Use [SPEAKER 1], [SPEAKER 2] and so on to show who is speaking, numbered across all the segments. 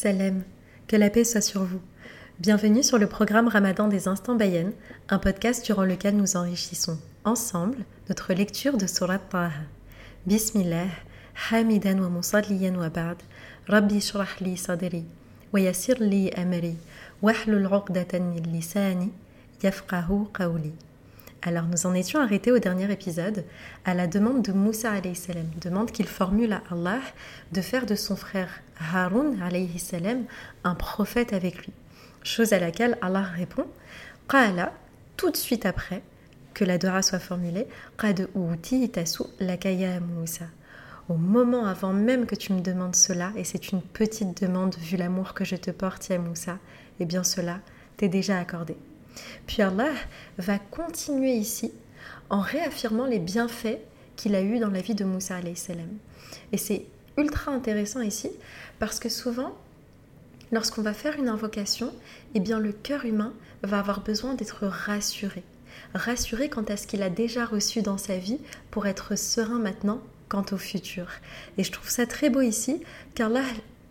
[SPEAKER 1] Salem, que la paix soit sur vous. Bienvenue sur le programme Ramadan des Instants Bayen, un podcast durant lequel nous enrichissons ensemble notre lecture de Surat Taha. Bismillah, hamidan wa musalliyan wa ba'd, rabbi shrah li sadri, wa yassir li amri, wahlul 'uqdatan min lisani, yafqahu qawli. Alors nous en étions arrêtés au dernier épisode à la demande de Moussa salam, demande qu'il formule à Allah de faire de son frère Harun salam un prophète avec lui. Chose à laquelle Allah répond Qala, tout de suite après que la dora soit formulée, Qad tasu lakaya Moussa. Au moment avant même que tu me demandes cela, et c'est une petite demande vu l'amour que je te porte, Ya Moussa, eh bien cela t'est déjà accordé. Puis Allah va continuer ici en réaffirmant les bienfaits qu'il a eus dans la vie de Moussa salam. Et c'est ultra intéressant ici parce que souvent, lorsqu'on va faire une invocation, eh bien le cœur humain va avoir besoin d'être rassuré. Rassuré quant à ce qu'il a déjà reçu dans sa vie pour être serein maintenant quant au futur. Et je trouve ça très beau ici car Allah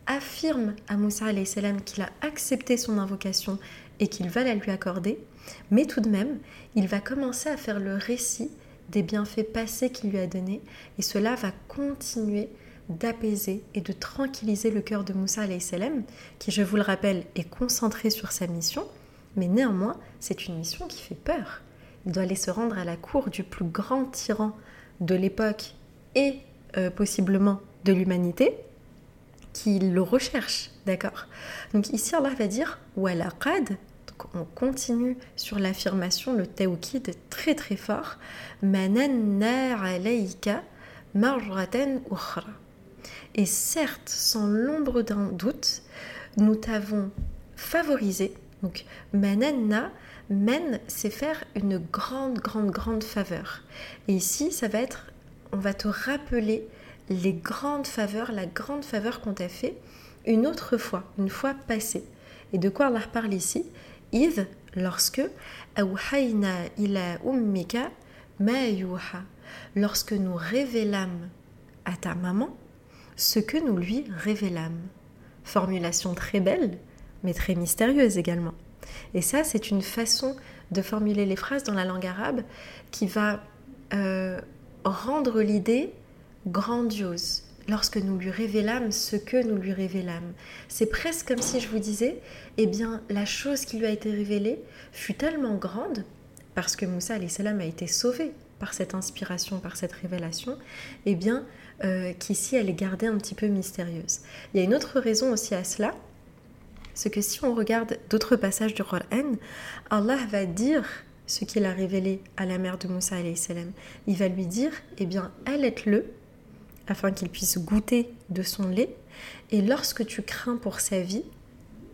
[SPEAKER 1] affirme à Moussa qu'il a accepté son invocation et qu'il va la lui accorder, mais tout de même, il va commencer à faire le récit des bienfaits passés qu'il lui a donnés, et cela va continuer d'apaiser et de tranquilliser le cœur de Moussa salam, qui, je vous le rappelle, est concentré sur sa mission, mais néanmoins, c'est une mission qui fait peur. Il doit aller se rendre à la cour du plus grand tyran de l'époque et euh, possiblement de l'humanité, qui le recherche, d'accord? Donc ici, Allah va dire « walaqad » on continue sur l'affirmation, le tawkid très très fort. Et certes, sans l'ombre d'un doute, nous t'avons favorisé. Donc, mananna, men, c'est faire une grande, grande, grande faveur. Et ici, ça va être, on va te rappeler les grandes faveurs, la grande faveur qu'on t'a fait une autre fois, une fois passée. Et de quoi Allah parle ici? إذ lorsque أوحينا إلى أمك ما يوحى lorsque nous révélâmes à ta maman ce que nous lui révélâmes. Formulation très belle, mais très mystérieuse également. Et ça, c'est une façon de formuler les phrases dans la langue arabe qui va euh, rendre l'idée grandiose, lorsque nous lui révélâmes ce que nous lui révélâmes. C'est presque comme si je vous disais, eh bien, la chose qui lui a été révélée fut tellement grande, parce que Moussa salam a été sauvé par cette inspiration, par cette révélation, eh bien, euh, qu'ici elle est gardée un petit peu mystérieuse. Il y a une autre raison aussi à cela, c'est que si on regarde d'autres passages du Qur'an, Allah va dire ce qu'il a révélé à la mère de Moussa salam. Il va lui dire, eh bien, allait-le afin qu'il puisse goûter de son lait. Et lorsque tu crains pour sa vie,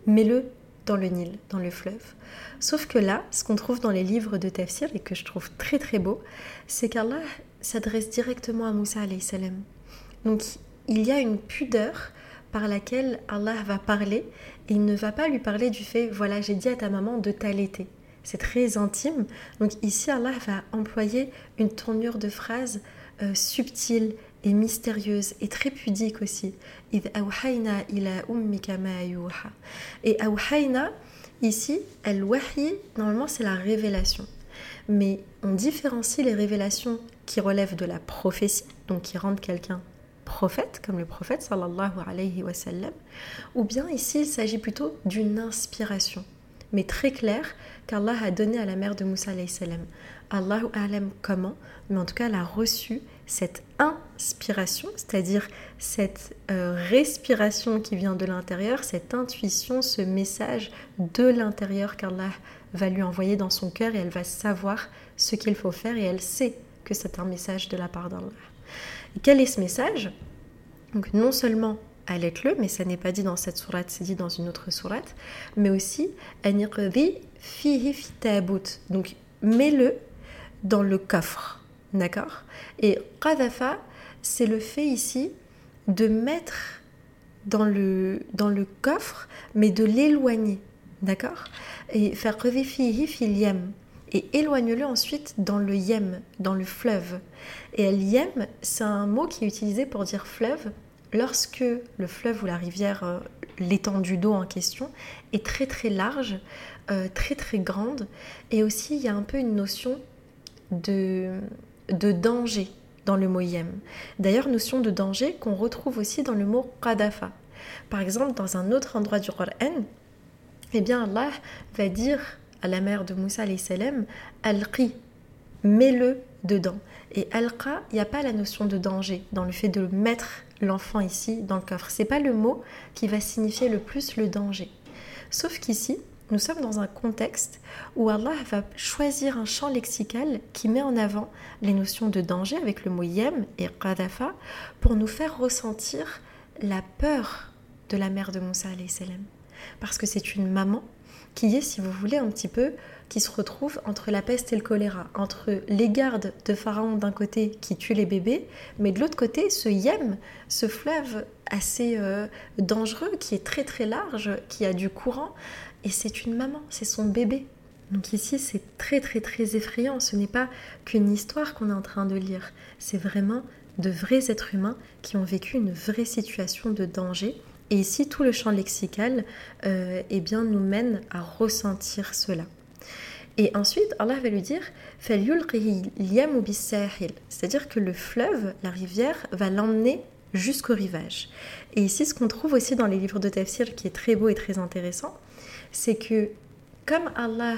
[SPEAKER 1] mets-le dans le Nil, dans le fleuve. Sauf que là, ce qu'on trouve dans les livres de Tafsir et que je trouve très très beau, c'est qu'Allah s'adresse directement à Moussa salam. Donc il y a une pudeur par laquelle Allah va parler et il ne va pas lui parler du fait voilà j'ai dit à ta maman de t'allaiter. C'est très intime. Donc ici Allah va employer une tournure de phrase euh, subtile et mystérieuse et très pudique aussi. Et awhayna, ici, al-wahi, normalement c'est la révélation. Mais on différencie les révélations qui relèvent de la prophétie, donc qui rendent quelqu'un prophète, comme le prophète sallallahu alayhi wa ou bien ici il s'agit plutôt d'une inspiration, mais très claire qu'Allah a donné à la mère de Moussa. Allahu alam comment, mais en tout cas elle a reçu cette inspiration, c'est-à-dire cette euh, respiration qui vient de l'intérieur, cette intuition, ce message de l'intérieur qu'Allah va lui envoyer dans son cœur et elle va savoir ce qu'il faut faire et elle sait que c'est un message de la part d'Allah. Quel est ce message? Donc non seulement allez-le, mais ça n'est pas dit dans cette sourate, c'est dit dans une autre sourate, mais aussi fihi Donc mets-le dans le coffre D'accord? Et qadafa, c'est le fait ici de mettre dans le, dans le coffre, mais de l'éloigner. D'accord? Et faire revifihi fil. Et éloigne-le ensuite dans le yem, dans le fleuve. Et el yem, c'est un mot qui est utilisé pour dire fleuve lorsque le fleuve ou la rivière, euh, l'étendue d'eau en question, est très très large, euh, très très grande, et aussi il y a un peu une notion de, danger dans le mot yem. D'ailleurs, notion de danger qu'on retrouve aussi dans le mot qadafa. Par exemple, dans un autre endroit du Coran, eh bien Allah va dire à la mère de Moussa salam al-qi, mets-le dedans. Et al-qa, il n'y a pas la notion de danger dans le fait de mettre l'enfant ici dans le coffre. C'est pas le mot qui va signifier le plus le danger. Sauf qu'ici, nous sommes dans un contexte où Allah va choisir un champ lexical qui met en avant les notions de danger avec le mot yem et qadafa pour nous faire ressentir la peur de la mère de Moussa. Parce que c'est une maman qui est, si vous voulez, un petit peu, qui se retrouve entre la peste et le choléra, entre les gardes de Pharaon d'un côté qui tuent les bébés, mais de l'autre côté, ce Yem, ce fleuve assez euh, dangereux, qui est très très large, qui a du courant, et c'est une maman, c'est son bébé. Donc ici, c'est très très très effrayant. Ce n'est pas qu'une histoire qu'on est en train de lire. C'est vraiment de vrais êtres humains qui ont vécu une vraie situation de danger. Et ici, tout le champ lexical euh, eh bien, nous mène à ressentir cela. Et ensuite, Allah va lui dire c'est-à-dire que le fleuve, la rivière, va l'emmener jusqu'au rivage. Et ici, ce qu'on trouve aussi dans les livres de tafsir, qui est très beau et très intéressant, c'est que comme Allah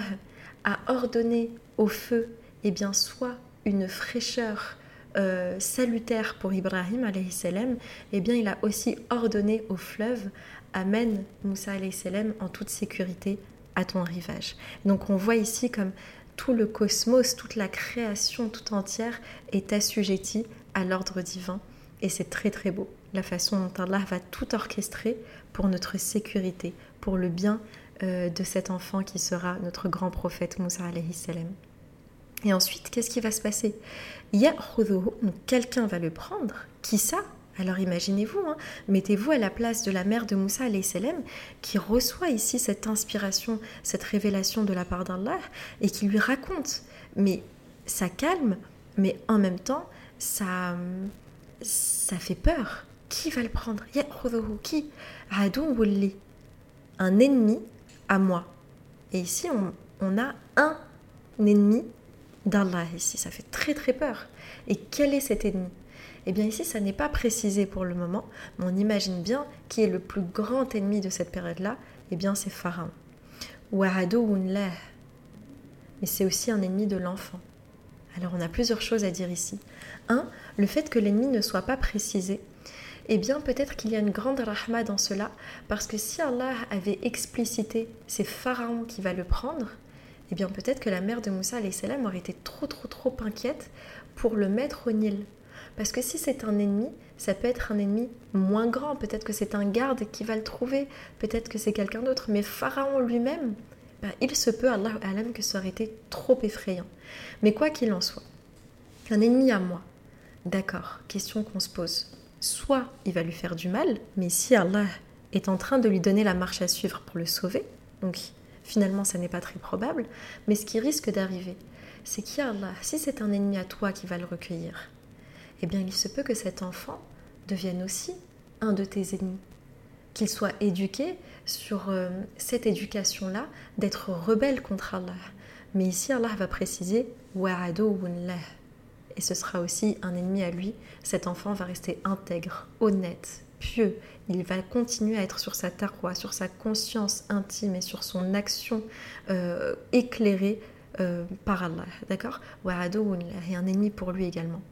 [SPEAKER 1] a ordonné au feu, eh bien, soit une fraîcheur euh, salutaire pour Ibrahim salam, eh bien, il a aussi ordonné au fleuve amène Moussa salam en toute sécurité à ton rivage. Donc on voit ici comme tout le cosmos, toute la création tout entière est assujettie à l'ordre divin et c'est très très beau la façon dont Allah va tout orchestrer pour notre sécurité, pour le bien euh, de cet enfant qui sera notre grand prophète Moussa alayhi salam. Et ensuite, qu'est-ce qui va se passer? Quelqu'un va le prendre. Qui ça? Alors imaginez-vous, hein, mettez-vous à la place de la mère de Moussa salam qui reçoit ici cette inspiration, cette révélation de la part d'Allah et qui lui raconte. Mais ça calme, mais en même temps, ça, ça fait peur. Qui va le prendre? Qui? Un ennemi à moi. Et ici, on, on a un ennemi d'Allah ici. Ça fait très très peur. Et quel est cet ennemi? Eh bien ici, ça n'est pas précisé pour le moment, mais on imagine bien qui est le plus grand ennemi de cette période-là. Eh bien, c'est Pharaon. Mais c'est aussi un ennemi de l'enfant. Alors on a plusieurs choses à dire ici. Un, le fait que l'ennemi ne soit pas précisé, eh bien peut-être qu'il y a une grande rahma dans cela, parce que si Allah avait explicité c'est Pharaon qui va le prendre, eh bien peut-être que la mère de Moussa salam aurait été trop trop trop inquiète pour le mettre au Nil, parce que si c'est un ennemi, ça peut être un ennemi moins grand. Peut-être que c'est un garde qui va le trouver. Peut-être que c'est quelqu'un d'autre. Mais Pharaon lui-même, ben, il se peut, Allah alam, que ça aurait été trop effrayant. Mais quoi qu'il en soit, un ennemi à moi, d'accord, question qu'on se pose. Soit il va lui faire du mal, mais si Allah est en train de lui donner la marche à suivre pour le sauver, donc finalement ça n'est pas très probable, mais ce qui risque d'arriver, c'est qu'Allah, si c'est un ennemi à toi qui va le recueillir, eh bien il se peut que cet enfant devienne aussi un de tes ennemis, qu'il soit éduqué sur euh, cette éducation-là d'être rebelle contre Allah. Mais ici, Allah va préciser et ce sera aussi un ennemi à lui. Cet enfant va rester intègre, honnête, pieux. Il va continuer à être sur sa tarwa, sur sa conscience intime et sur son action euh, éclairée euh, par Allah. D'accord? Et un ennemi pour lui également.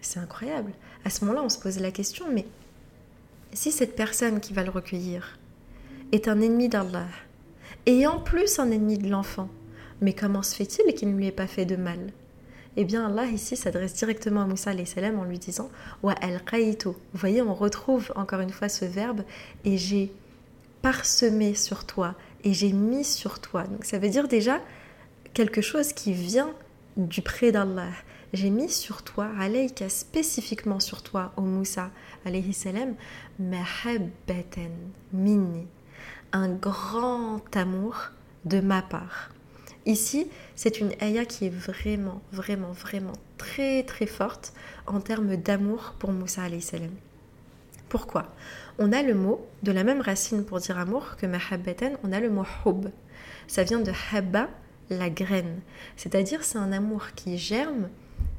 [SPEAKER 1] C'est incroyable. À ce moment-là, on se pose la question, mais si cette personne qui va le recueillir est un ennemi d'Allah, et en plus un ennemi de l'enfant, mais comment se fait-il qu'il ne lui ait pas fait de mal? Eh bien, Allah ici s'adresse directement à Moussa salam en lui disant Wa al Vous voyez, on retrouve encore une fois ce verbe et j'ai parsemé sur toi et j'ai mis sur toi. Donc ça veut dire déjà quelque chose qui vient du près d'Allah. J'ai mis sur toi, alayka, spécifiquement sur toi, au Moussa, alayhi salam, minni, un grand amour de ma part. ici, c'est une ayah qui est vraiment, vraiment, vraiment très, très forte en termes d'amour pour Moussa salam. Pourquoi? On a le mot, de la même racine pour dire amour que mahabbatan, on a le mot hub. Ça vient de habba, la graine. C'est-à-dire c'est un amour qui germe,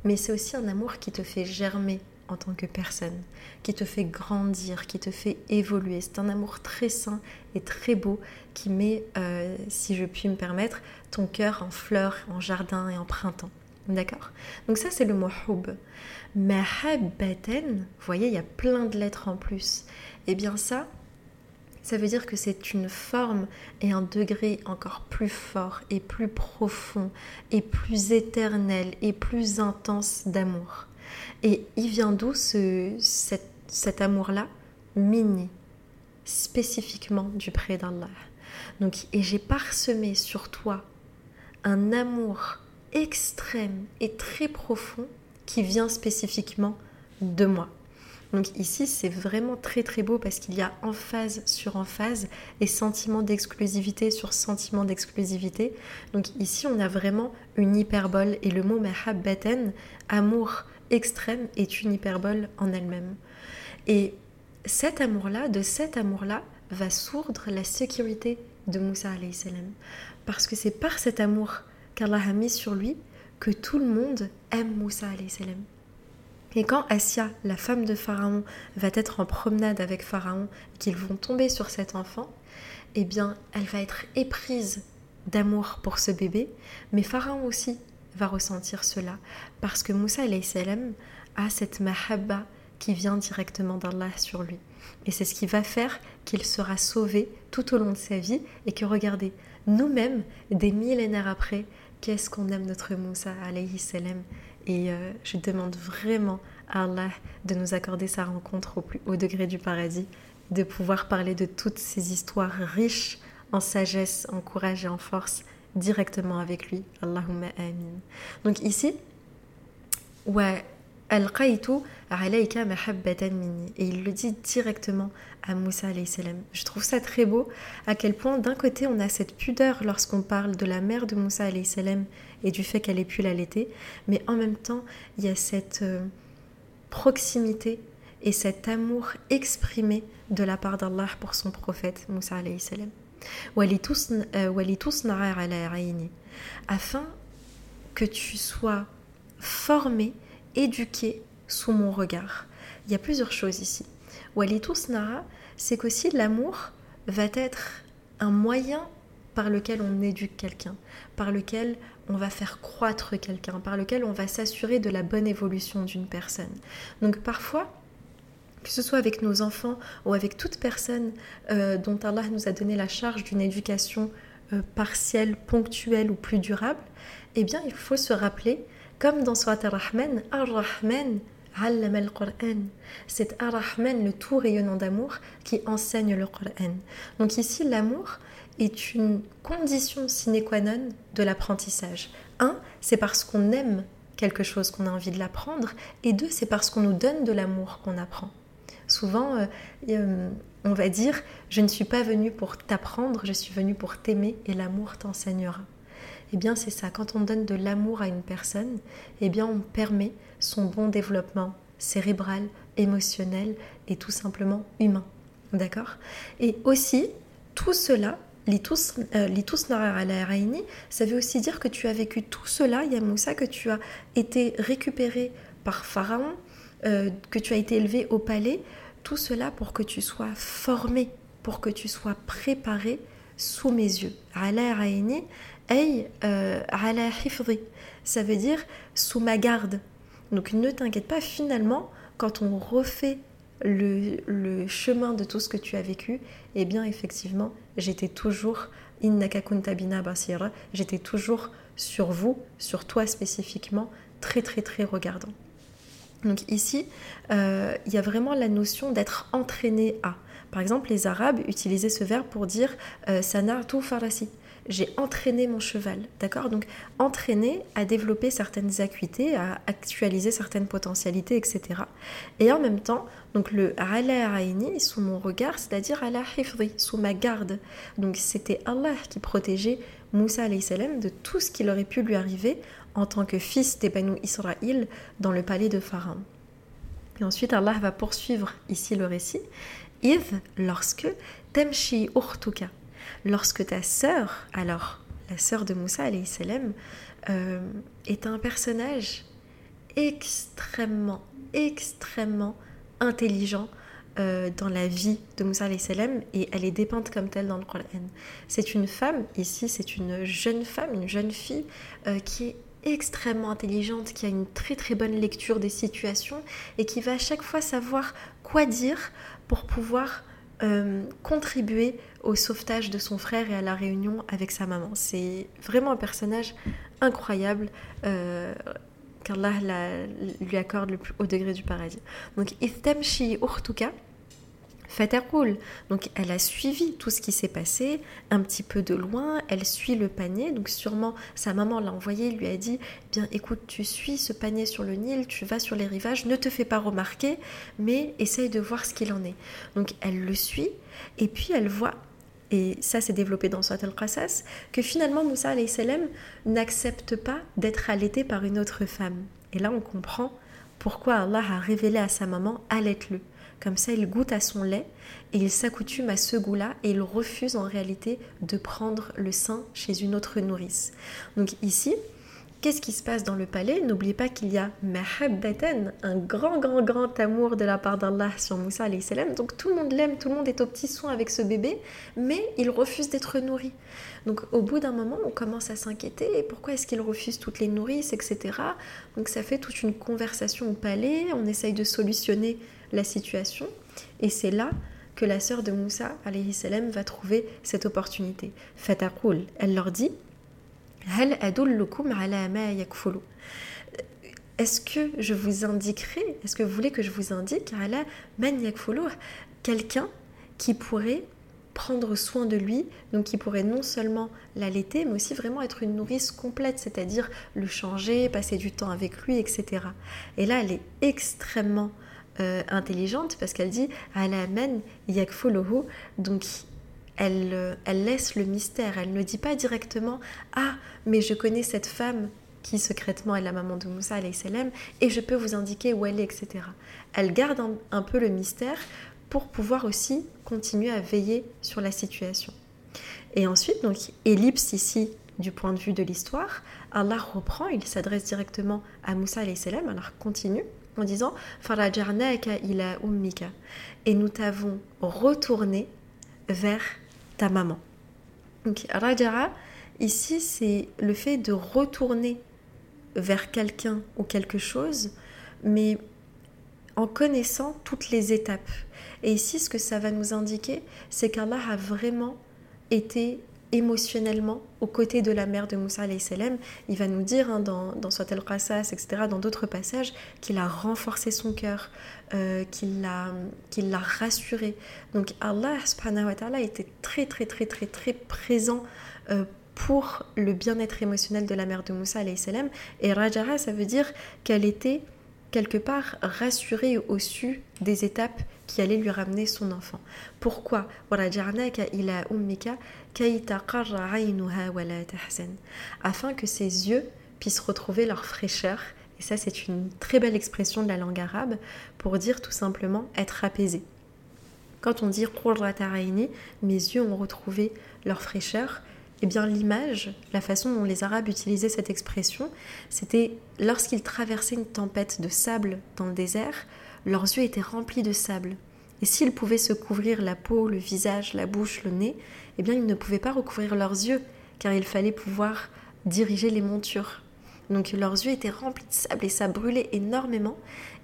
[SPEAKER 1] mais c'est aussi un amour qui te fait germer en tant que personne, qui te fait grandir, qui te fait évoluer. C'est un amour très sain et très beau qui met, euh, si je puis me permettre, ton cœur en fleurs, en jardin et en printemps. D'accord? Donc ça c'est le mot hub. Mahabbatan, vous voyez, il y a plein de lettres en plus. Eh bien ça, ça veut dire que c'est une forme et un degré encore plus fort et plus profond et plus éternel et plus intense d'amour. Et il vient d'où ce, cet, amour-là Mini, spécifiquement du près d'Allah. Donc, et j'ai parsemé sur toi un amour extrême et très profond qui vient spécifiquement de moi. Donc ici, c'est vraiment très très beau parce qu'il y a emphase sur emphase et sentiment d'exclusivité sur sentiment d'exclusivité. Donc ici, on a vraiment une hyperbole et le mot mahabbatan, amour extrême, est une hyperbole en elle-même. Et cet amour-là, de cet amour-là, va sourdre la sécurité de Moussa salam. Parce que c'est par cet amour qu'Allah a mis sur lui que tout le monde aime Moussa salam. Et quand Assia, la femme de Pharaon, va être en promenade avec Pharaon, qu'ils vont tomber sur cet enfant, eh bien, elle va être éprise d'amour pour ce bébé, mais Pharaon aussi va ressentir cela, parce que Moussa salam a cette mahabba qui vient directement d'Allah sur lui. Et c'est ce qui va faire qu'il sera sauvé tout au long de sa vie et que regardez, nous-mêmes, des millénaires après, qu'est-ce qu'on aime notre Moussa alayhi salam? Et euh, je demande vraiment à Allah de nous accorder sa rencontre au plus haut degré du paradis, de pouvoir parler de toutes ces histoires riches en sagesse, en courage et en force directement avec lui. Allahumma amin. Donc ici, ouais, et il le dit directement à Moussa salam. Je trouve ça très beau à quel point d'un côté on a cette pudeur lorsqu'on parle de la mère de Moussa salam et du fait qu'elle ait pu l'allaiter, mais en même temps il y a cette euh, proximité et cet amour exprimé de la part d'Allah pour son prophète Moussa salam. Euh, afin que tu sois formé éduqué sous mon regard. Il y a plusieurs choses ici. Walitusnara, c'est qu'aussi l'amour va être un moyen par lequel on éduque quelqu'un, par lequel on va faire croître quelqu'un, par lequel on va s'assurer de la bonne évolution d'une personne. Donc parfois, que ce soit avec nos enfants ou avec toute personne euh, dont Allah nous a donné la charge d'une éducation euh, partielle, ponctuelle ou plus durable, eh bien il faut se rappeler comme dans Surat Ar-Rahman, Ar-Rahman al-Qur'an. C'est Ar-Rahman, le tout rayonnant d'amour, qui enseigne le Qur'an. Donc ici, l'amour est une condition sine qua non de l'apprentissage. Un, c'est parce qu'on aime quelque chose qu'on a envie de l'apprendre, et deux, c'est parce qu'on nous donne de l'amour qu'on apprend. Souvent, euh, euh, on va dire, je ne suis pas venu pour t'apprendre, je suis venu pour t'aimer, et l'amour t'enseignera eh bien c'est ça, quand on donne de l'amour à une personne, eh bien on permet son bon développement cérébral, émotionnel et tout simplement humain. D'accord? Et aussi, tout cela, ça veut aussi dire que tu as vécu tout cela, Yamoussa, que tu as été récupéré par Pharaon, euh, que tu as été élevé au palais, tout cela pour que tu sois formé, pour que tu sois préparé sous mes yeux. Euh, ça veut dire sous ma garde. Donc ne t'inquiète pas, finalement, quand on refait le, chemin de tout ce que tu as vécu, eh bien effectivement, j'étais toujours basira, j'étais toujours sur vous, sur toi spécifiquement, très très très regardant. Donc ici, euh, il y a vraiment la notion d'être entraîné à. Par exemple, les Arabes utilisaient ce verbe pour dire euh, farasi j'ai entraîné mon cheval, d'accord? Donc entraîné à développer certaines acuités, à actualiser certaines potentialités, etc. Et en même temps, donc le ala aini sous mon regard, c'est-à-dire ala hifri, sous ma garde. Donc c'était Allah qui protégeait Moussa salam de tout ce qui aurait pu lui arriver en tant que fils des Israël dans le palais de Pharaon. Et ensuite Allah va poursuivre ici le récit. If lorsque temshi urtuka, lorsque ta sœur, alors la sœur de Moussa euh, est un personnage extrêmement, extrêmement intelligent euh, dans la vie de Moussa et elle est dépeinte comme telle dans le Coran. C'est une femme, ici c'est une jeune femme, une jeune fille euh, qui est extrêmement intelligente, qui a une très très bonne lecture des situations et qui va à chaque fois savoir quoi dire pour pouvoir contribuer au sauvetage de son frère et à la réunion avec sa maman. C'est vraiment un personnage incroyable. Euh, qu'Allah lui accorde le plus haut degré du paradis. Donc, Ithtamshi Urtuka, cool. Donc elle a suivi tout ce qui s'est passé un petit peu de loin, elle suit le panier, donc sûrement sa maman l'a envoyé, lui a dit bien écoute tu suis ce panier sur le Nil, tu vas sur les rivages, ne te fais pas remarquer, mais essaye de voir ce qu'il en est. Donc elle le suit et puis elle voit et ça c'est développé dans Surat al-Qasas, que finalement Moussa n'accepte pas d'être allaité par une autre femme. Et là on comprend pourquoi Allah a révélé à sa maman allaite-le. Comme ça, il goûte à son lait et il s'accoutume à ce goût-là et il refuse en réalité de prendre le sein chez une autre nourrice. Donc ici, qu'est-ce qui se passe dans le palais? N'oubliez pas qu'il y a mahabbatan, un grand, grand, grand amour de la part d'Allah sur Moussa salam. Donc tout le monde l'aime, tout le monde est au petit soin avec ce bébé, mais il refuse d'être nourri. Donc au bout d'un moment, on commence à s'inquiéter. Pourquoi est-ce qu'il refuse toutes les nourrices, etc. Donc ça fait toute une conversation au palais. On essaye de solutionner la situation. Et c'est là que la sœur de Moussa salam, va trouver cette opportunité. Fataqul, elle leur dit Est-ce que je vous indiquerai, est-ce que vous voulez que je vous indique quelqu'un qui pourrait prendre soin de lui, donc qui pourrait non seulement l'allaiter, mais aussi vraiment être une nourrice complète, c'est-à-dire le changer, passer du temps avec lui, etc. Et là, elle est extrêmement euh, intelligente parce qu'elle dit Alamen yakfuluhu donc elle, euh, elle laisse le mystère, elle ne dit pas directement Ah, mais je connais cette femme qui secrètement est la maman de Moussa salam et je peux vous indiquer où elle est, etc. Elle garde un, peu le mystère pour pouvoir aussi continuer à veiller sur la situation. Et ensuite, donc, ellipse ici du point de vue de l'histoire, Allah reprend, il s'adresse directement à Moussa salam alors continue en disant ila ummika et nous t'avons retourné vers ta maman. Donc rajara ici c'est le fait de retourner vers quelqu'un ou quelque chose mais en connaissant toutes les étapes. Et ici ce que ça va nous indiquer c'est qu'Allah a vraiment été émotionnellement aux côtés de la mère de Moussa salam. Il va nous dire hein, dans, dans Soit el-Qasas, etc., dans d'autres passages, qu'il a renforcé son cœur, euh, qu'il l'a l'a rassuré. Donc Allah subhanahu wa ta'ala était très très très très très présent euh, pour le bien-être émotionnel de la mère de Moussa salam. Et Rajara, ça veut dire qu'elle était quelque part rassurée au su des étapes qui allaient lui ramener son enfant. Pourquoi Afin que ses yeux puissent retrouver leur fraîcheur. Et ça, c'est une très belle expression de la langue arabe pour dire tout simplement être apaisé. Quand on dit mes yeux ont retrouvé leur fraîcheur, eh bien l'image, la façon dont les Arabes utilisaient cette expression, c'était lorsqu'ils traversaient une tempête de sable dans le désert, leurs yeux étaient remplis de sable. Et s'ils pouvaient se couvrir la peau, le visage, la bouche, le nez, eh bien ils ne pouvaient pas recouvrir leurs yeux, car il fallait pouvoir diriger les montures. Donc leurs yeux étaient remplis de sable et ça brûlait énormément.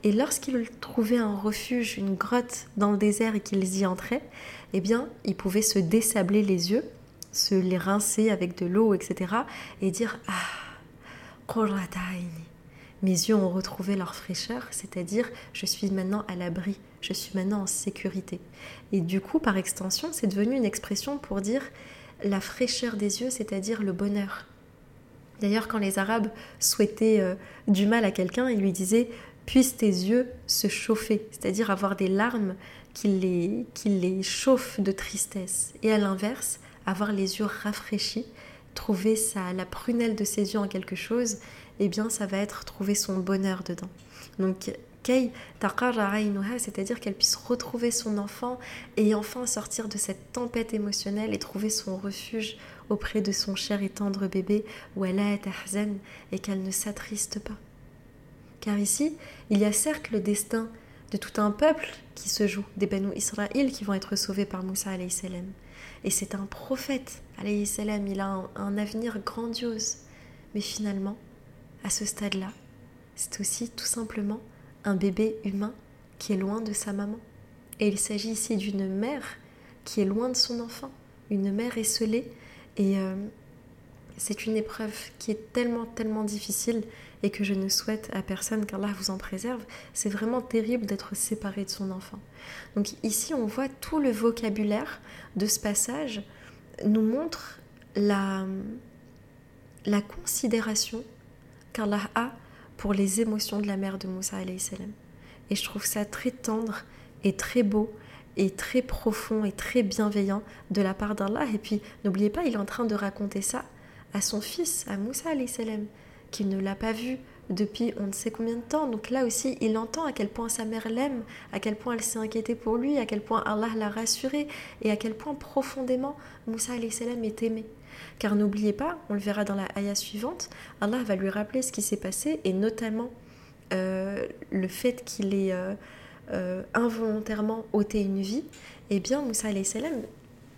[SPEAKER 1] Et lorsqu'ils trouvaient un refuge, une grotte dans le désert et qu'ils y entraient, eh bien ils pouvaient se désabler les yeux se les rincer avec de l'eau, etc. et dire Ah, mes yeux ont retrouvé leur fraîcheur, c'est-à-dire je suis maintenant à l'abri, je suis maintenant en sécurité. Et du coup, par extension, c'est devenu une expression pour dire la fraîcheur des yeux, c'est-à-dire le bonheur. D'ailleurs, quand les Arabes souhaitaient euh, du mal à quelqu'un, ils lui disaient Puissent tes yeux se chauffer, c'est-à-dire avoir des larmes qui les, qui les chauffent de tristesse. Et à l'inverse, avoir les yeux rafraîchis, trouver la prunelle de ses yeux en quelque chose, eh bien, ça va être trouver son bonheur dedans. Donc, c'est-à-dire qu'elle puisse retrouver son enfant et enfin sortir de cette tempête émotionnelle et trouver son refuge auprès de son cher et tendre bébé, et qu'elle ne s'attriste pas. Car ici, il y a certes le destin de tout un peuple qui se joue, des Banu Israël qui vont être sauvés par Moussa salam. Et c'est un prophète, salam, il a un avenir grandiose. Mais finalement, à ce stade-là, c'est aussi tout simplement un bébé humain qui est loin de sa maman. Et il s'agit ici d'une mère qui est loin de son enfant, une mère esselée et euh, c'est une épreuve qui est tellement, tellement difficile et que je ne souhaite à personne qu'Allah vous en préserve. C'est vraiment terrible d'être séparé de son enfant. Donc ici, on voit tout le vocabulaire de ce passage nous montre la, la considération qu'Allah a pour les émotions de la mère de Moussa salam. Et je trouve ça très tendre et très beau et très profond et très bienveillant de la part d'Allah. Et puis, n'oubliez pas, il est en train de raconter ça à son fils, à Moussa salam, qui ne l'a pas vu depuis on ne sait combien de temps. Donc là aussi, il entend à quel point sa mère l'aime, à quel point elle s'est inquiétée pour lui, à quel point Allah l'a rassuré et à quel point profondément Moussa salam est aimé. Car n'oubliez pas, on le verra dans la ayah suivante, Allah va lui rappeler ce qui s'est passé et notamment euh, le fait qu'il ait euh, euh, involontairement ôté une vie, eh bien Moussa salam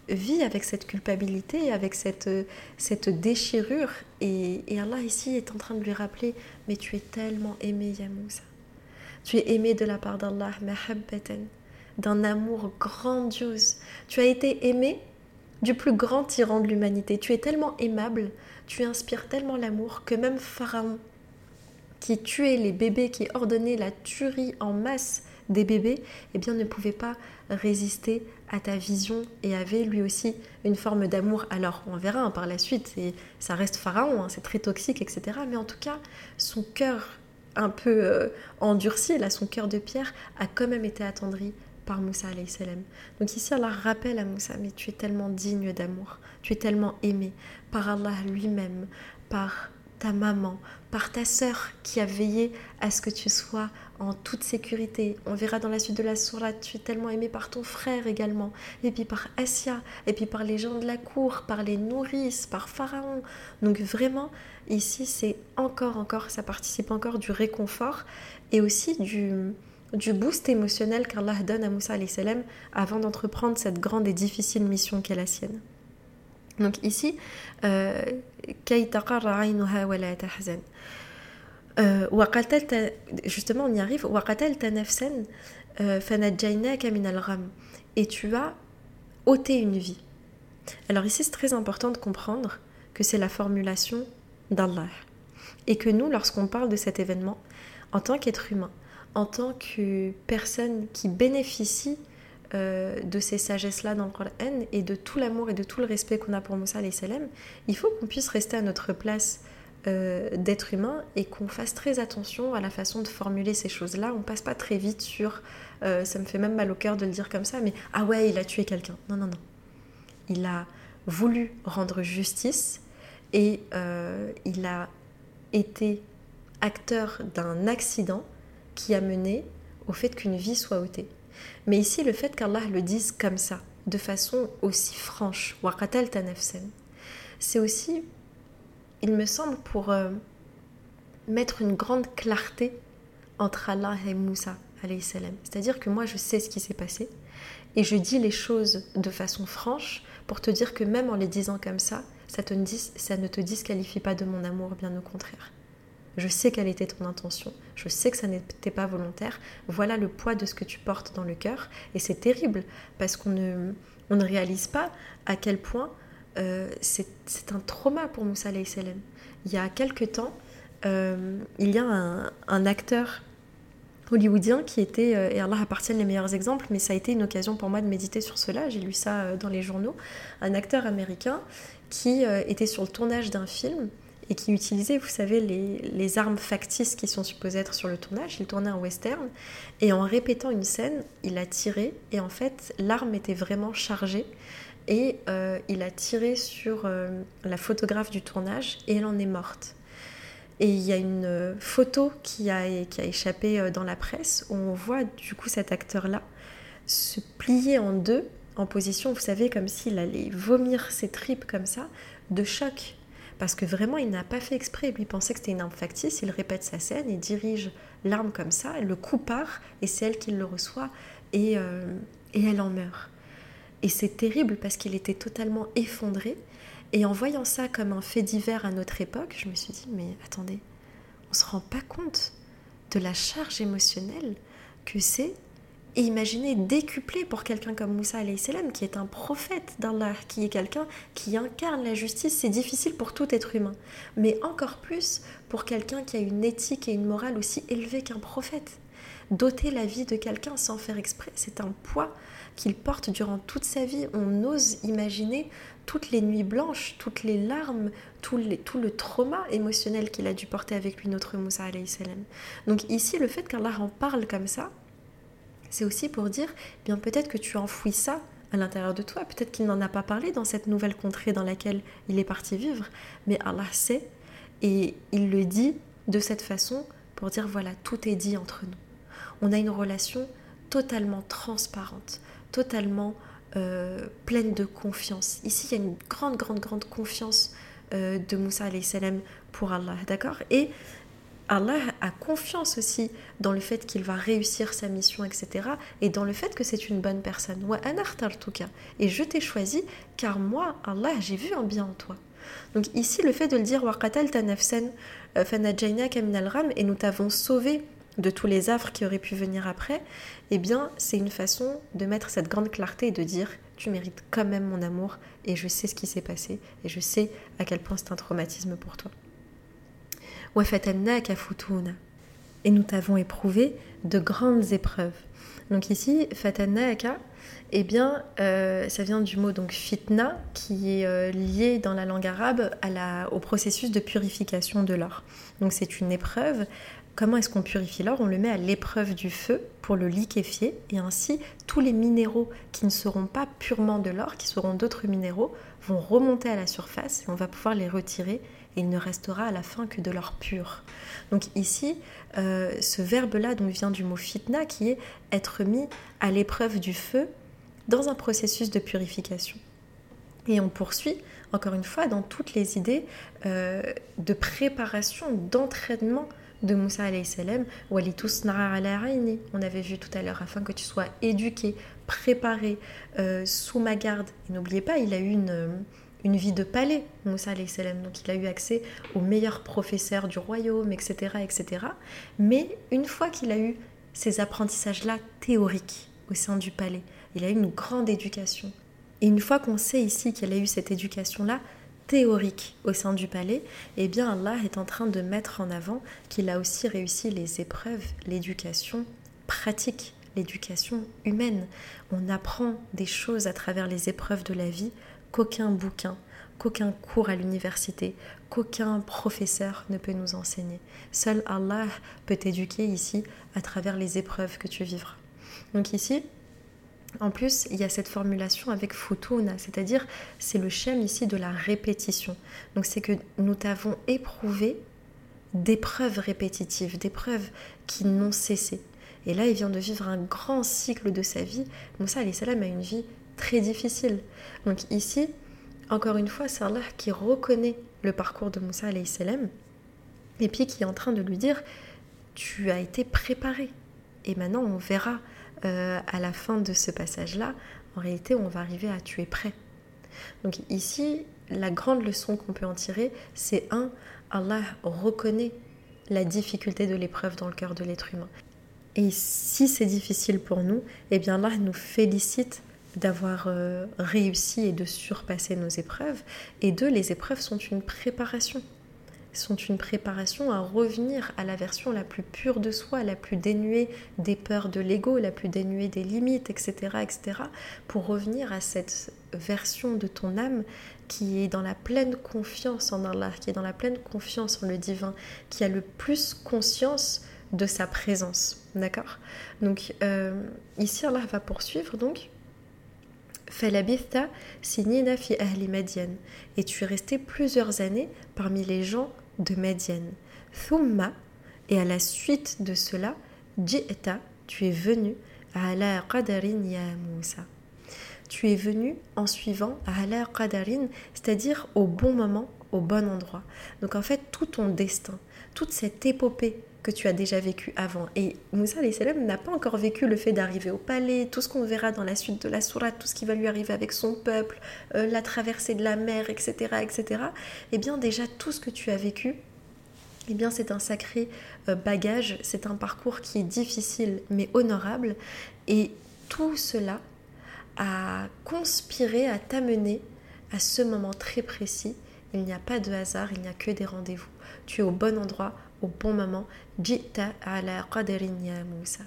[SPEAKER 1] vit avec cette culpabilité, avec cette, cette déchirure. Et, Allah ici est en train de lui rappeler, mais tu es tellement aimé, Ya Moussa. Tu es aimé de la part d'Allah, d'un amour grandiose. Tu as été aimé du plus grand tyran de l'humanité. Tu es tellement aimable, tu inspires tellement l'amour que même Pharaon, qui tuait les bébés, qui ordonnait la tuerie en masse des bébés, eh bien ne pouvait pas résister à ta vision et avait lui aussi une forme d'amour. Alors on verra hein, par la suite, et ça reste Pharaon, hein, c'est très toxique, etc. Mais en tout cas, son cœur un peu euh, endurci, là, son cœur de pierre, a quand même été attendri par Moussa salam. Donc ici Allah rappelle à Moussa, mais tu es tellement digne d'amour, tu es tellement aimé par Allah lui-même, par ta maman, par ta sœur qui a veillé à ce que tu sois en toute sécurité. On verra dans la suite de la sourate, tu es tellement aimé par ton frère également, et puis par Asia, et puis par les gens de la cour, par les nourrices, par Pharaon. Donc vraiment, ici c'est encore, encore, ça participe encore du réconfort et aussi du, du boost émotionnel qu'Allah donne à Moussa salam avant d'entreprendre cette grande et difficile mission qu'est la sienne. Donc ici, euh, euh, justement on y arrive, euh, et tu as ôté une vie. Alors ici c'est très important de comprendre que c'est la formulation d'Allah et que nous lorsqu'on parle de cet événement, en tant qu'être humain, en tant que personne qui bénéficie euh, de ces sagesses-là dans le Coran et de tout l'amour et de tout le respect qu'on a pour Moussa salam, il faut qu'on puisse rester à notre place euh, d'être humain et qu'on fasse très attention à la façon de formuler ces choses-là. On passe pas très vite sur, euh, ça me fait même mal au cœur de le dire comme ça, mais ah ouais, il a tué quelqu'un. Non, non, non. Il a voulu rendre justice et il a été acteur d'un accident qui a mené au fait qu'une vie soit ôtée. Mais ici, le fait qu'Allah le dise comme ça, de façon aussi franche, c'est aussi, il me semble, pour euh, mettre une grande clarté entre Allah et Moussa. C'est-à-dire que moi, je sais ce qui s'est passé et je dis les choses de façon franche pour te dire que même en les disant comme ça, ça, te, ça ne te disqualifie pas de mon amour, bien au contraire. Je sais quelle était ton intention, je sais que ça n'était pas volontaire. Voilà le poids de ce que tu portes dans le cœur. Et c'est terrible parce qu'on ne, on ne réalise pas à quel point euh, c'est un trauma pour Moussa salam. Il y a quelque temps, euh, il y a un, acteur hollywoodien qui était, euh, et Allah appartient les meilleurs exemples, mais ça a été une occasion pour moi de méditer sur cela, j'ai lu ça dans les journaux, un acteur américain qui était sur le tournage d'un film et qui utilisait, vous savez, les, armes factices qui sont supposées être sur le tournage. Il tournait un western et en répétant une scène, il a tiré et en fait l'arme était vraiment chargée et il a tiré sur la photographe du tournage et elle en est morte. Et il y a une euh, photo qui a, qui a échappé euh, dans la presse où on voit du coup cet acteur-là se plier en deux en position, vous savez, comme s'il allait vomir ses tripes comme ça, de choc. Parce que vraiment, il n'a pas fait exprès. Lui pensait que c'était une arme factice. Il répète sa scène, il dirige l'arme comme ça, le coup part, et c'est elle qui le reçoit, et, euh, et elle en meurt. Et c'est terrible parce qu'il était totalement effondré. Et en voyant ça comme un fait divers à notre époque, je me suis dit, mais attendez, on ne se rend pas compte de la charge émotionnelle que c'est et imaginez décuplé pour quelqu'un comme Moussa salam qui est un prophète d'Allah, qui est quelqu'un qui incarne la justice, c'est difficile pour tout être humain. Mais encore plus pour quelqu'un qui a une éthique et une morale aussi élevée qu'un prophète. Doter la vie de quelqu'un sans faire exprès, c'est un poids qu'il porte durant toute sa vie. On ose imaginer toutes les nuits blanches, toutes les larmes, tout, le trauma émotionnel qu'il a dû porter avec lui, notre Moussa. Donc ici, le fait qu'Allah en parle comme ça, c'est aussi pour dire, eh bien peut-être que tu enfouis ça à l'intérieur de toi, peut-être qu'il n'en a pas parlé dans cette nouvelle contrée dans laquelle il est parti vivre, mais Allah sait, et il le dit de cette façon pour dire, voilà, tout est dit entre nous. On a une relation totalement transparente, totalement euh, pleine de confiance. Ici, il y a une grande, grande, grande confiance euh, de Moussa salam pour Allah, d'accord? Et Allah a confiance aussi dans le fait qu'il va réussir sa mission, etc. Et dans le fait que c'est une bonne personne. Et je t'ai choisi car moi, Allah, j'ai vu un bien en toi. Donc ici, le fait de le dire, euh, et nous t'avons sauvé de tous les affres qui auraient pu venir après, eh bien, c'est une façon de mettre cette grande clarté et de dire tu mérites quand même mon amour et je sais ce qui s'est passé et je sais à quel point c'est un traumatisme pour toi. Et nous t'avons éprouvé de grandes épreuves. Donc ici, fatannaka, eh bien, euh, ça vient du mot donc fitna, qui est euh, lié dans la langue arabe au processus de purification de l'or. Donc c'est une épreuve Comment est-ce qu'on purifie l'or? On le met à l'épreuve du feu pour le liquéfier et ainsi tous les minéraux qui ne seront pas purement de l'or, qui seront d'autres minéraux, vont remonter à la surface et on va pouvoir les retirer et il ne restera à la fin que de l'or pur. Donc ici, euh, ce verbe-là donc vient du mot fitna qui est être mis à l'épreuve du feu dans un processus de purification. Et on poursuit encore une fois dans toutes les idées euh, de préparation, d'entraînement de Moussa salam, on avait vu tout à l'heure, afin que tu sois éduqué, préparé, euh, sous ma garde. Et n'oubliez pas, il a eu une, euh, une vie de palais, Moussa salam, donc il a eu accès aux meilleurs professeurs du royaume, etc. etc. Mais une fois qu'il a eu ces apprentissages-là théoriques au sein du palais, il a eu une grande éducation. Et une fois qu'on sait ici qu'il a eu cette éducation-là, théorique au sein du palais, eh bien Allah est en train de mettre en avant qu'il a aussi réussi les épreuves, l'éducation pratique, l'éducation humaine. On apprend des choses à travers les épreuves de la vie qu'aucun bouquin, qu'aucun cours à l'université, qu'aucun professeur ne peut nous enseigner. Seul Allah peut t'éduquer ici à travers les épreuves que tu vivras. Donc ici, en plus, il y a cette formulation avec futuna, c'est-à-dire c'est le schème ici de la répétition. Donc c'est que nous t'avons éprouvé d'épreuves répétitives, d'épreuves qui n'ont cessé. Et là, il vient de vivre un grand cycle de sa vie. Moussa salam a une vie très difficile. Donc ici, encore une fois, c'est Allah qui reconnaît le parcours de Moussa salam et puis qui est en train de lui dire tu as été préparé. Et maintenant, on verra euh, à la fin de ce passage-là, en réalité, on va arriver à tuer prêt. Donc ici, la grande leçon qu'on peut en tirer, c'est un, Allah reconnaît la difficulté de l'épreuve dans le cœur de l'être humain. Et si c'est difficile pour nous, eh bien Allah nous félicite d'avoir euh, réussi et de surpasser nos épreuves. Et deux, les épreuves sont une préparation. sont une préparation à revenir à la version la plus pure de soi, la plus dénuée des peurs de l'ego, la plus dénuée des limites, etc., etc., pour revenir à cette version de ton âme qui est dans la pleine confiance en Allah, qui est dans la pleine confiance en le divin, qui a le plus conscience de sa présence. D'accord? Donc euh, ici Allah va poursuivre donc sinina fi et tu es resté plusieurs années parmi les gens de Madian. Thumma et à la suite de cela, ji'ta, tu es venu ala qadarin ya Musa tu es venu en suivant ala qadarin, c'est-à-dire au bon moment, au bon endroit. Donc en fait, tout ton destin, toute cette épopée que tu as déjà vécu avant. Et Moussa n'a pas encore vécu le fait d'arriver au palais, tout ce qu'on verra dans la suite de la sourate, tout ce qui va lui arriver avec son peuple, euh, la traversée de la mer, etc., etc. Eh bien déjà tout ce que tu as vécu, eh bien c'est un sacré euh, bagage, c'est un parcours qui est difficile mais honorable. Et tout cela, à conspirer, à t'amener à ce moment très précis. Il n'y a pas de hasard, il n'y a que des rendez-vous. Tu es au bon endroit, au bon moment. Jita ala ya Musa.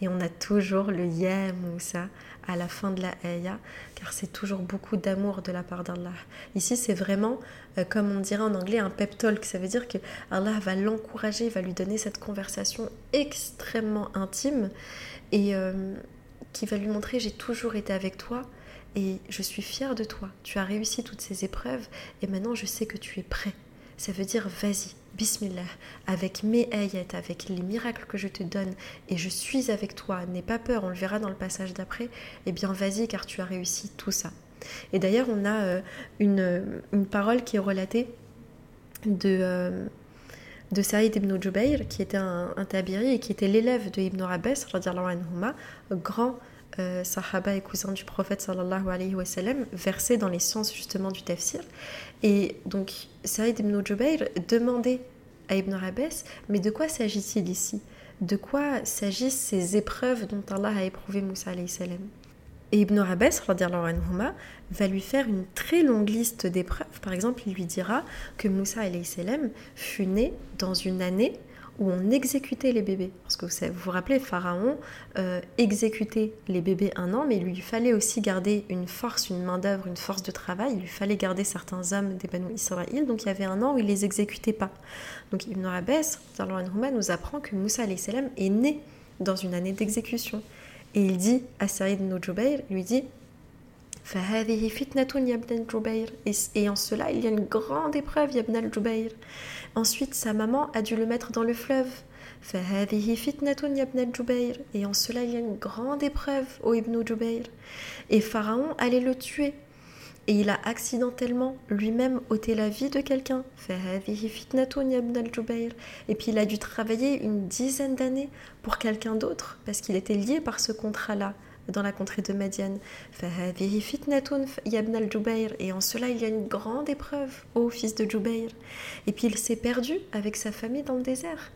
[SPEAKER 1] Et on a toujours le Ya Musa à la fin de la ayah, car c'est toujours beaucoup d'amour de la part d'Allah. Ici, c'est vraiment, euh, comme on dirait en anglais, un pep talk. Ça veut dire que Allah va l'encourager, va lui donner cette conversation extrêmement intime. Et, euh, qui va lui montrer j'ai toujours été avec toi et je suis fière de toi. Tu as réussi toutes ces épreuves et maintenant je sais que tu es prêt. Ça veut dire vas-y, bismillah, avec mes ayats, avec les miracles que je te donne et je suis avec toi, n'aie pas peur, on le verra dans le passage d'après, eh bien vas-y car tu as réussi tout ça. Et d'ailleurs on a euh, une, une, parole qui est relatée de... Euh, de Saïd ibn Jubayr, qui était un, tabiri et qui était l'élève de Ibn Abbas, grand euh, sahaba et cousin du prophète sallallahu alayhi wa sallam, versé dans les sciences justement du tafsir. Et donc Saïd ibn Jubayr demandait à Ibn Abbas, mais de quoi s'agit-il ici? De quoi s'agissent ces épreuves dont Allah a éprouvé Moussa alayhi salam? Et Ibn Abbas va lui faire une très longue liste d'épreuves. Par exemple, il lui dira que Moussa salam fut né dans une année où on exécutait les bébés. Parce que vous vous, rappelez, Pharaon euh, exécutait les bébés un an, mais il lui fallait aussi garder une force, une main-d'œuvre, une force de travail. Il lui fallait garder certains hommes des Banu Israël. Donc il y avait un an où il les exécutait pas. Donc Ibn Abbas nous apprend que Moussa est né dans une année d'exécution. Et il dit à Saïd ibn Jubayr, lui dit et en cela, il y a une grande épreuve, Ibn al-Jubayr. Ensuite, sa maman a dû le mettre dans le fleuve. Et en cela, il y a une grande épreuve, ô Ibn Jubayr. Et Pharaon allait le tuer et il a accidentellement lui-même ôté la vie de quelqu'un. Et puis il a dû travailler une dizaine d'années pour quelqu'un d'autre parce qu'il était lié par ce contrat-là dans la contrée de Madian. Et en cela, il y a une grande épreuve, ô fils de Jubair. Et puis il s'est perdu avec sa famille dans le désert.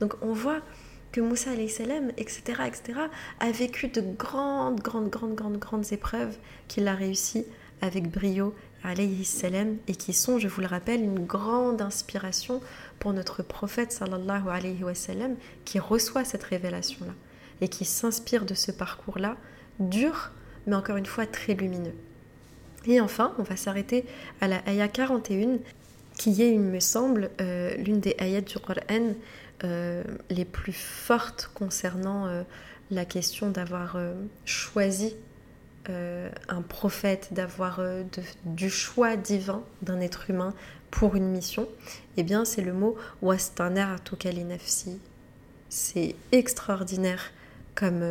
[SPEAKER 1] Donc on voit que Moussa salam, etc., etc., a vécu de grandes, grandes, grandes, grandes, grandes épreuves qu'il a réussi avec brio, salam, et qui sont, je vous le rappelle, une grande inspiration pour notre prophète, sallallahu alayhi wa sallam, qui reçoit cette révélation-là, et qui s'inspire de ce parcours-là, dur, mais encore une fois très lumineux. Et enfin, on va s'arrêter à la ayah 41, qui est, il me semble, euh, l'une des ayats du Coran euh, les plus fortes concernant euh, la question d'avoir euh, un prophète, d'avoir du choix divin d'un être humain pour une mission, eh bien c'est le mot wastaner nafsi. C'est extraordinaire comme,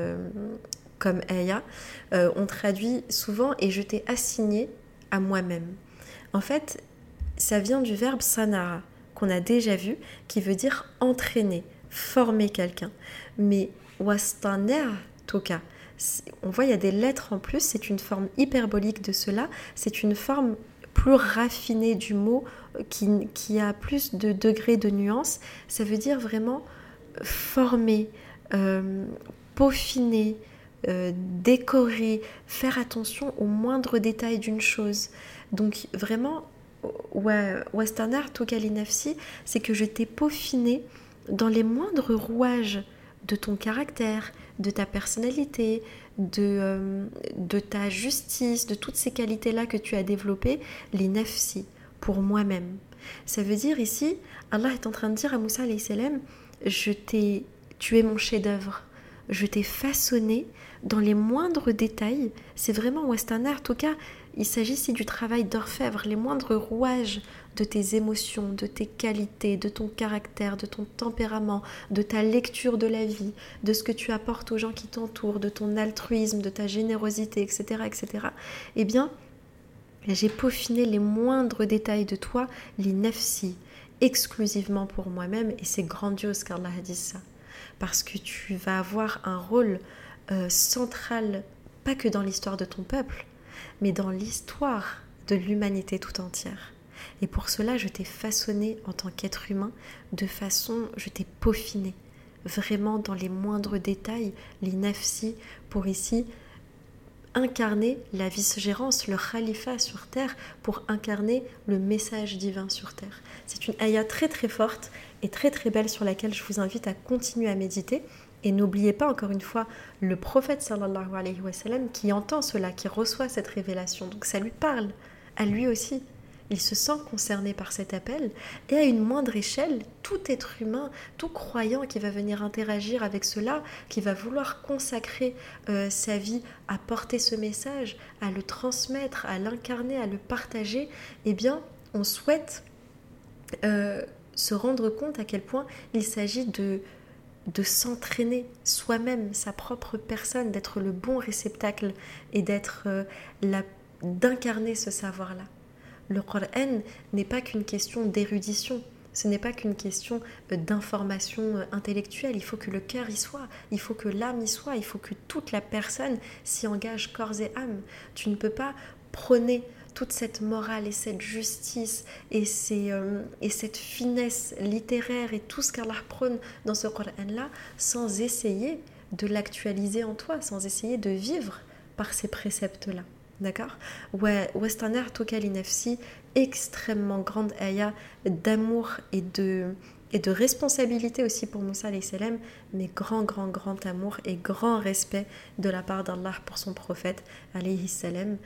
[SPEAKER 1] comme aya. on traduit souvent et je t'ai assigné à moi-même. En fait, ça vient du verbe sanara qu'on a déjà vu, qui veut dire entraîner, former quelqu'un. Mais wastaner toka, on voit il y a des lettres en plus, c'est une forme hyperbolique de cela, c'est une forme plus raffinée du mot qui, a plus de degrés de nuances. Ça veut dire vraiment former, euh, peaufiner, euh, décorer, faire attention aux moindres détails d'une chose. Donc vraiment, Western Art Nafsi, c'est que je t'ai peaufiné dans les moindres rouages de ton caractère, de ta personnalité, de, euh, de ta justice, de toutes ces qualités-là que tu as développées, les nafsi, pour moi-même. Ça veut dire ici, Allah est en train de dire à Moussa salam, je t'ai, tu es mon chef-d'œuvre, je t'ai façonné dans les moindres détails. C'est vraiment Art, en tout cas, il s'agit ici du travail d'orfèvre, les moindres rouages de tes émotions, de tes qualités, de ton caractère, de ton tempérament, de ta lecture de la vie, de ce que tu apportes aux gens qui t'entourent, de ton altruisme, de ta générosité, etc. etc. Eh bien, j'ai peaufiné les moindres détails de toi, les nefsi, exclusivement pour moi-même, et c'est grandiose qu'Allah a dit ça. Parce que tu vas avoir un rôle euh, central, pas que dans l'histoire de ton peuple, mais dans l'histoire de l'humanité tout entière. Et pour cela, je t'ai façonné en tant qu'être humain de façon, je t'ai peaufiné vraiment dans les moindres détails, les nafsi, pour ici incarner la vice-gérance, le khalifa sur terre, pour incarner le message divin sur terre. C'est une ayah très très forte et très très belle sur laquelle je vous invite à continuer à méditer. Et n'oubliez pas encore une fois le prophète sallallahu alayhi wa sallam qui entend cela, qui reçoit cette révélation. Donc ça lui parle, à lui aussi. Il se sent concerné par cet appel et à une moindre échelle, tout être humain, tout croyant qui va venir interagir avec cela, qui va vouloir consacrer euh, sa vie à porter ce message, à le transmettre, à l'incarner, à le partager, eh bien, on souhaite euh, se rendre compte à quel point il s'agit de s'entraîner soi-même, sa propre personne, d'être le bon réceptacle et d'être euh, d'incarner ce savoir-là. Le Qur'an n'est pas qu'une question d'érudition, ce n'est pas qu'une question euh, d'information euh, intellectuelle, il faut que le cœur y soit, il faut que l'âme y soit, il faut que toute la personne s'y engage corps et âme. Tu ne peux pas prôner toute cette morale et cette justice et, euh, et cette finesse littéraire et tout ce qu'Allah prône dans ce Coran-là sans essayer de l'actualiser en toi, sans essayer de vivre par ces préceptes-là. D'accord Ouais, Westerner Nefsi, extrêmement grande ayah d'amour et de, et de responsabilité aussi pour Moussa salam, mais grand, grand, grand amour et grand respect de la part d'Allah pour son prophète alayhi salam.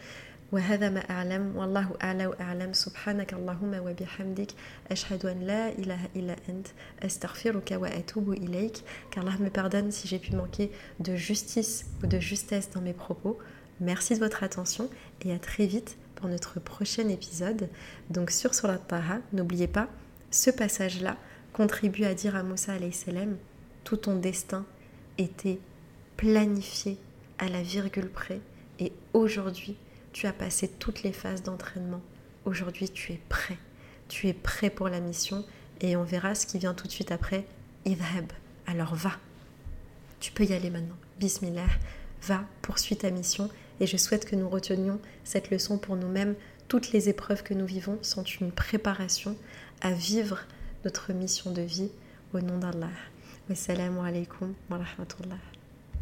[SPEAKER 1] وهذا ما أعلم والله أعلى وأعلم سبحانك اللهم وبحمدك أشهد أن لا إله إلا أنت أستغفرك وأتوب إليك qu'Allah me pardonne si j'ai pu manquer de justice ou de justesse dans mes propos merci de votre attention et à très vite pour notre prochain épisode donc sur Surat Taha n'oubliez pas ce passage là contribue à dire à Moussa salam tout ton destin était planifié à la virgule près et aujourd'hui tu as passé toutes les phases d'entraînement. Aujourd'hui, tu es prêt. Tu es prêt pour la mission et on verra ce qui vient tout de suite après. Idhab. Alors va. Tu peux y aller maintenant. Bismillah. Va, poursuis ta mission et je souhaite que nous retenions cette leçon pour nous-mêmes. Toutes les épreuves que nous vivons sont une préparation à vivre notre mission de vie au nom d'Allah. Wassalamu alaikum wa rahmatullah.